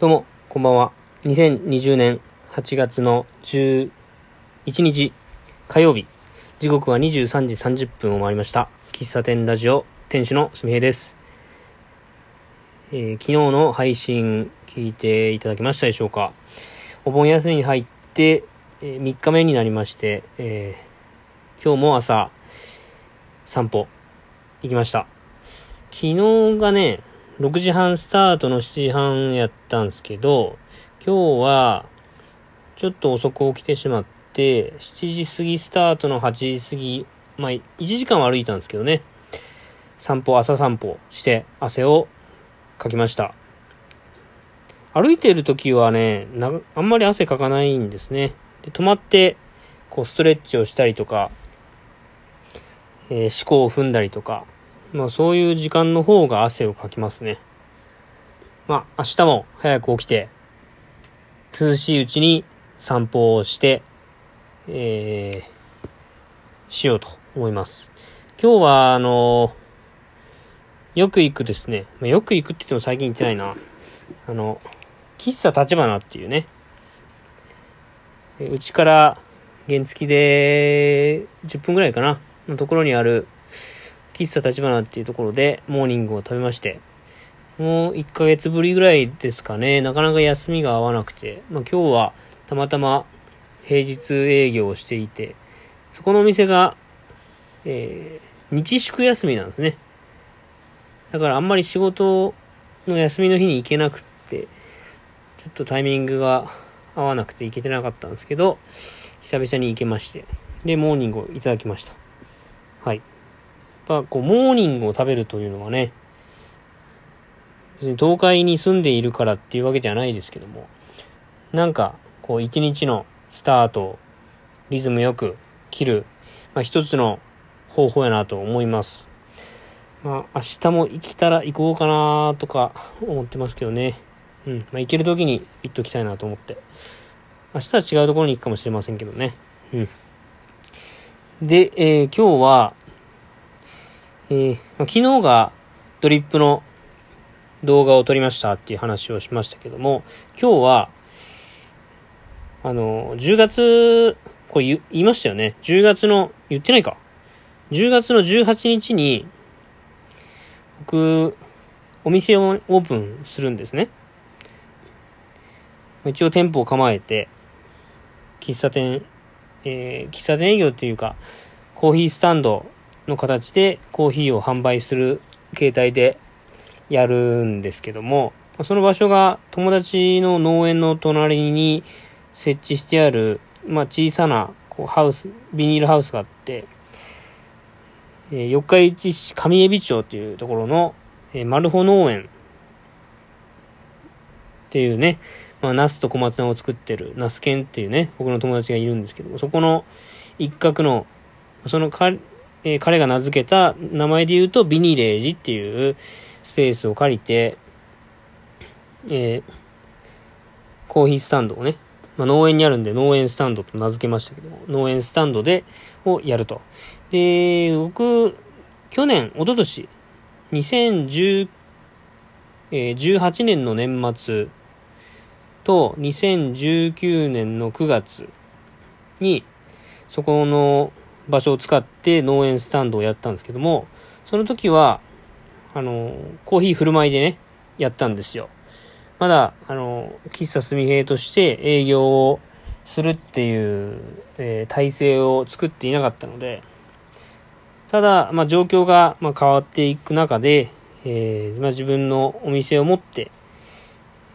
どうも、こんばんは。2020年8月の11日火曜日。時刻は23時30分を回りました。喫茶店ラジオ店主のすみへいです。えー昨日の配信聞いていただけましたでしょうかお盆休みに入って、え3日目になりまして、えー今日も朝散歩行きました。昨日がね、6時半スタートの7時半やったんですけど、今日は、ちょっと遅く起きてしまって、7時過ぎスタートの8時過ぎ、まあ、1時間は歩いたんですけどね、散歩、朝散歩して汗をかきました。歩いている時はね、あんまり汗かかないんですね。で止まって、こう、ストレッチをしたりとか、えー、思考を踏んだりとか、まあそういう時間の方が汗をかきますね。まあ明日も早く起きて、涼しいうちに散歩をして、えー、しようと思います。今日はあのよく行くですね、まあ、よく行くって言っても最近行ってないな。あの、喫茶立花っていうね、うちから原付で10分ぐらいかな、のところにある喫茶立花っていうところでモーニングを食べまして、もう1ヶ月ぶりぐらいですかね、なかなか休みが合わなくて、まあ今日はたまたま平日営業をしていて、そこのお店が、えー、日祝休みなんですね。だからあんまり仕事の休みの日に行けなくって、ちょっとタイミングが合わなくて行けてなかったんですけど、久々に行けまして、で、モーニングをいただきました。はい。ぱこう、モーニングを食べるというのはね、別に東海に住んでいるからっていうわけじゃないですけども、なんか、こう、一日のスタートをリズムよく切る、まあ一つの方法やなと思います。まあ明日も行けたら行こうかなとか思ってますけどね。うん。まあ行ける時に行っときたいなと思って。明日は違うところに行くかもしれませんけどね。うん。で、えー今日は、えー昨日がドリップの動画を撮りましたっていう話をしましたけども、今日は、あの、10月、これ言いましたよね？10月の、言ってないか？10月の18日に、僕、お店をオープンするんですね。一応店舗を構えて、喫茶店、えー喫茶店営業っていうか、コーヒースタンドの形でコーヒーを販売する形態でやるんですけども、その場所が友達の農園の隣に設置してある、まあ、小さなこうハウス、ビニールハウスがあって、え四日市市上海老町っていうところの、えー、マルホ農園っていうね、まあ、ナスと小松菜を作ってるナスケンっていうね、僕の友達がいるんですけども、そこの一角の、その、えー彼が名付けた名前で言うとビニレージっていうスペースを借りて、えーコーヒースタンドをね、まあ、農園にあるんで農園スタンドと名付けましたけど、農園スタンドで、をやると。で、僕、去年、一昨年2010、えー18年の年末と2019年の9月に、そこの場所を使って農園スタンドをやったんですけども、その時は、あの、コーヒー振る舞いでね、やったんですよ。まだ、あの、喫茶すみへいとして営業をするっていう、えー体制を作っていなかったので、ただ、まあ、状況が、まあ、変わっていく中で、えーまあ、自分のお店を持って、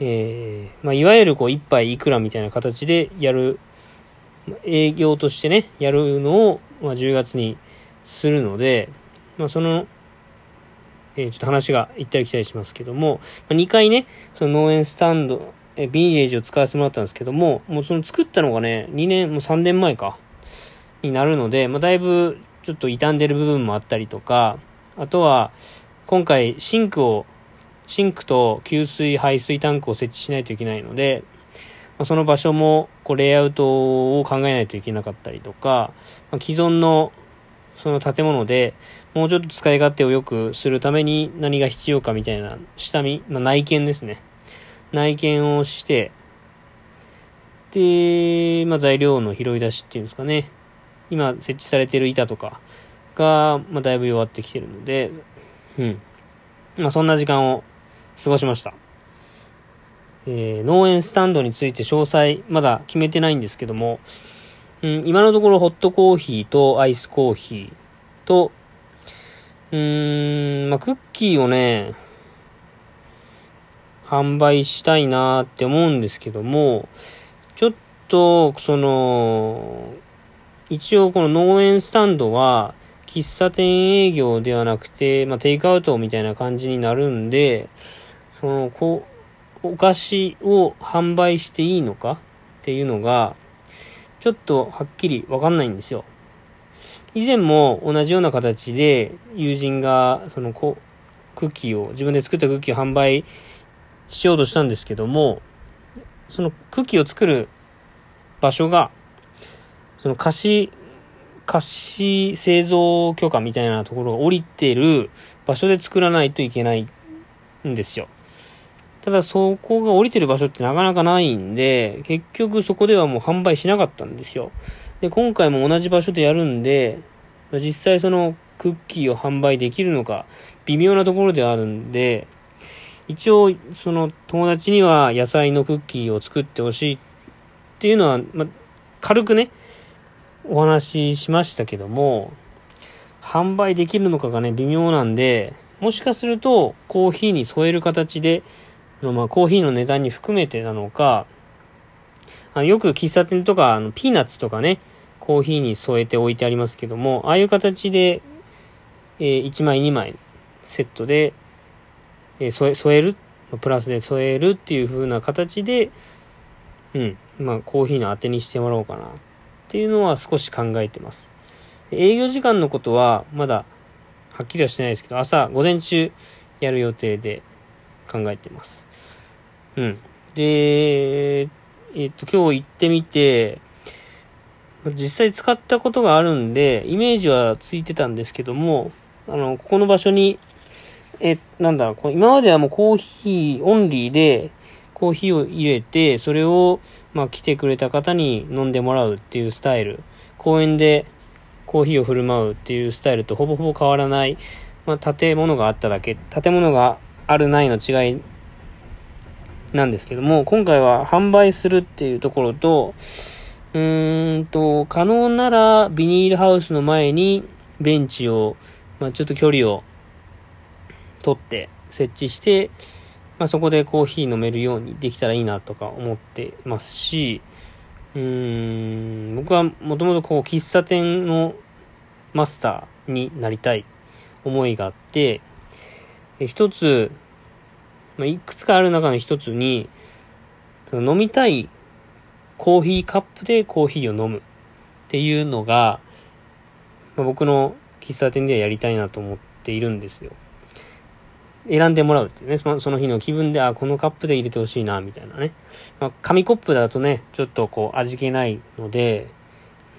えーまあ、いわゆるこう、一杯いくらみたいな形でやる、営業としてね、やるのを、まあ、10月にするので、まあ、その、えーちょっと話が行ったり来たりしますけども、まあ、2回ね、その農園スタンド、えービニレージを使わせてもらったんですけども、もうその作ったのがね、2年、もう3年前か、になるので、まあ、だいぶちょっと傷んでる部分もあったりとか、あとは、今回シンクを、シンクと給水排水タンクを設置しないといけないので、ま、その場所も、こう、レイアウトを考えないといけなかったりとか、ま、既存の、その建物で、もうちょっと使い勝手を良くするために何が必要かみたいな下見、まあ、内見ですね。内見をして、で、まあ、材料の拾い出しっていうんですかね。今設置されてる板とかが、まあ、だいぶ弱ってきてるので、うん。まあ、そんな時間を過ごしました。えー、農園スタンドについて詳細、まだ決めてないんですけども、うん、今のところホットコーヒーとアイスコーヒーと、うーん、まあ、クッキーをね、販売したいなって思うんですけども、ちょっと、その、一応この農園スタンドは、喫茶店営業ではなくて、まあ、テイクアウトみたいな感じになるんで、その、こう、お菓子を販売していいのか？っていうのが、ちょっとはっきりわかんないんですよ。以前も同じような形で友人がそのクッキーを、自分で作ったクッキーを販売しようとしたんですけども、そのクッキーを作る場所が、その貸し、貸し製造許可みたいなところが降りてる場所で作らないといけないんですよ。ただそこが降りてる場所ってなかなかないんで、結局そこではもう販売しなかったんですよ。で、今回も同じ場所でやるんで、実際そのクッキーを販売できるのか、微妙なところではあるんで、一応、その友達には野菜のクッキーを作ってほしいっていうのは、ま、軽くね、お話ししましたけども、販売できるのかがね、微妙なんで、もしかすると、コーヒーに添える形で、のまあ、コーヒーの値段に含めてなのか、あのよく喫茶店とか、あの、ピーナッツとかね、コーヒーに添えて置いてありますけども、ああいう形で、えー、1枚2枚セットで、えー、添え、添えるプラスで添えるっていう風な形で、うん、まあ、コーヒーの当てにしてもらおうかなっていうのは少し考えてます。営業時間のことはまだはっきりはしてないですけど、朝、午前中やる予定で考えてます。うん。で、えっと、今日行ってみて、実際使ったことがあるんで、イメージはついてたんですけども、あの、ここの場所にえ、なんだろう、今まではもうコーヒーオンリーで、コーヒーを入れて、それを、まあ、来てくれた方に飲んでもらうっていうスタイル。公園でコーヒーを振る舞うっていうスタイルとほぼほぼ変わらない、まあ、建物があっただけ、建物があるないの違いなんですけども、今回は販売するっていうところと、うーんと、可能ならビニールハウスの前にベンチを、まあ、ちょっと距離を取って設置して、まあ、そこでコーヒー飲めるようにできたらいいなとか思ってますし、うーん、僕はもともとこう喫茶店のマスターになりたい思いがあって、一つ、まあ、いくつかある中の一つに、飲みたいコーヒーカップでコーヒーを飲むっていうのが、まあ、僕の喫茶店ではやりたいなと思っているんですよ。選んでもらうっていうね、そのその日の気分で、あ、このカップで入れてほしいな、みたいなね。まあ、紙コップだとね、ちょっとこう味気ないので、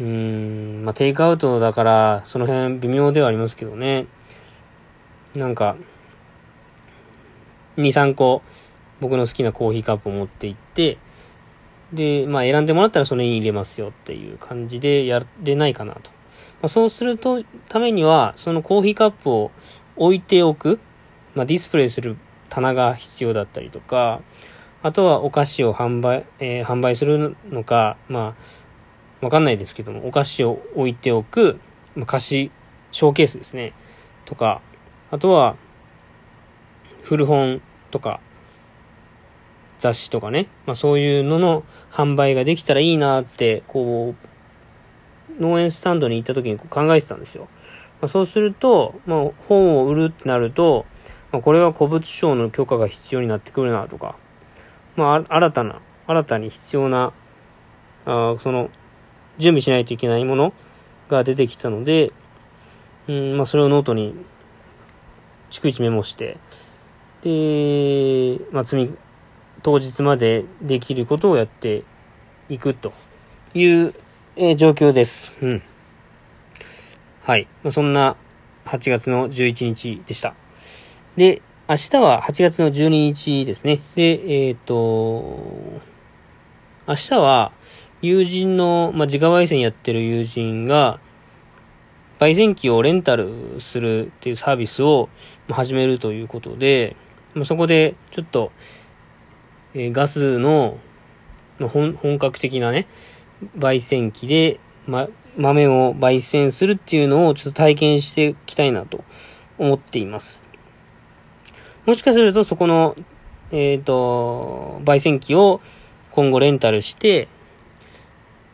うーん、まあ、テイクアウトだから、その辺微妙ではありますけどね。なんか、2、3個、僕の好きなコーヒーカップを持って行って、で、まあ選んでもらったらそれに入れますよっていう感じでやれないかなと。まあ、そうすると、ためには、そのコーヒーカップを置いておく。まあ、ディスプレイする棚が必要だったりとか、あとはお菓子を販売、えー、販売するのか、まあ、わかんないですけども、お菓子を置いておく、まあ、菓子、ショーケースですね。とか、あとは、古本とか、雑誌とかね、まあそういうのの販売ができたらいいなって、こう、農園スタンドに行った時に考えてたんですよ。まあ、そうすると、まあ本を売るってなると、まあ、これは古物商の許可が必要になってくるなとか、まあ、新たな、新たに必要な、あその、準備しないといけないものが出てきたので、うん、まあ、それをノートに、逐一メモして、で、まあ、積み、当日までできることをやっていくという、えー、状況です。うん。はい。まあ、そんな8月の11日でした。で、明日は8月の12日ですね。で、えっ、と、明日は友人の、まあ、自家焙煎やってる友人が、焙煎機をレンタルするっていうサービスを始めるということで、ま、そこでちょっと、えー、ガスの本本格的なね、焙煎機で、ま、豆を焙煎するっていうのをちょっと体験していきたいなと思っています。もしかするとそこの、えっ、ー、と、焙煎機を今後レンタルして、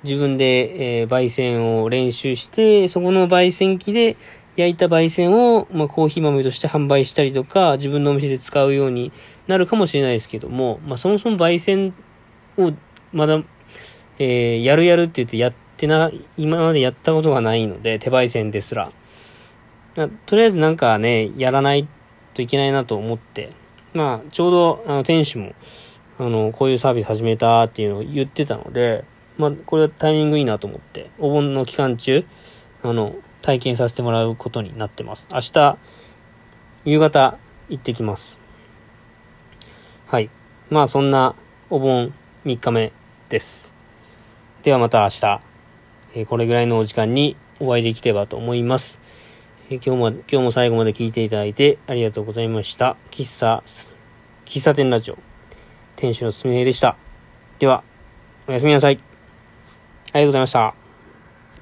自分で、えー、焙煎を練習して、そこの焙煎機で焼いた焙煎を、まあ、コーヒー豆として販売したりとか、自分のお店で使うようになるかもしれないですけども、まあ、そもそも焙煎をまだ、えー、やるやるって言ってやってな、今までやったことがないので、手焙煎ですら。とりあえずなんかね、やらないといけないなと思って、まあ、ちょうど、あの、店主も、あの、こういうサービス始めたっていうのを言ってたので、まあ、これはタイミングいいなと思って、お盆の期間中、あの、体験させてもらうことになってます。明日、夕方、行ってきます。はい。まあ、そんな、お盆3日目です。ではまた明日、え、これぐらいのお時間にお会いできればと思います。え、今日も、今日も最後まで聞いていただいてありがとうございました。喫茶、喫茶店ラジオ、店主のすみへいでした。では、おやすみなさい。ありがとうございました。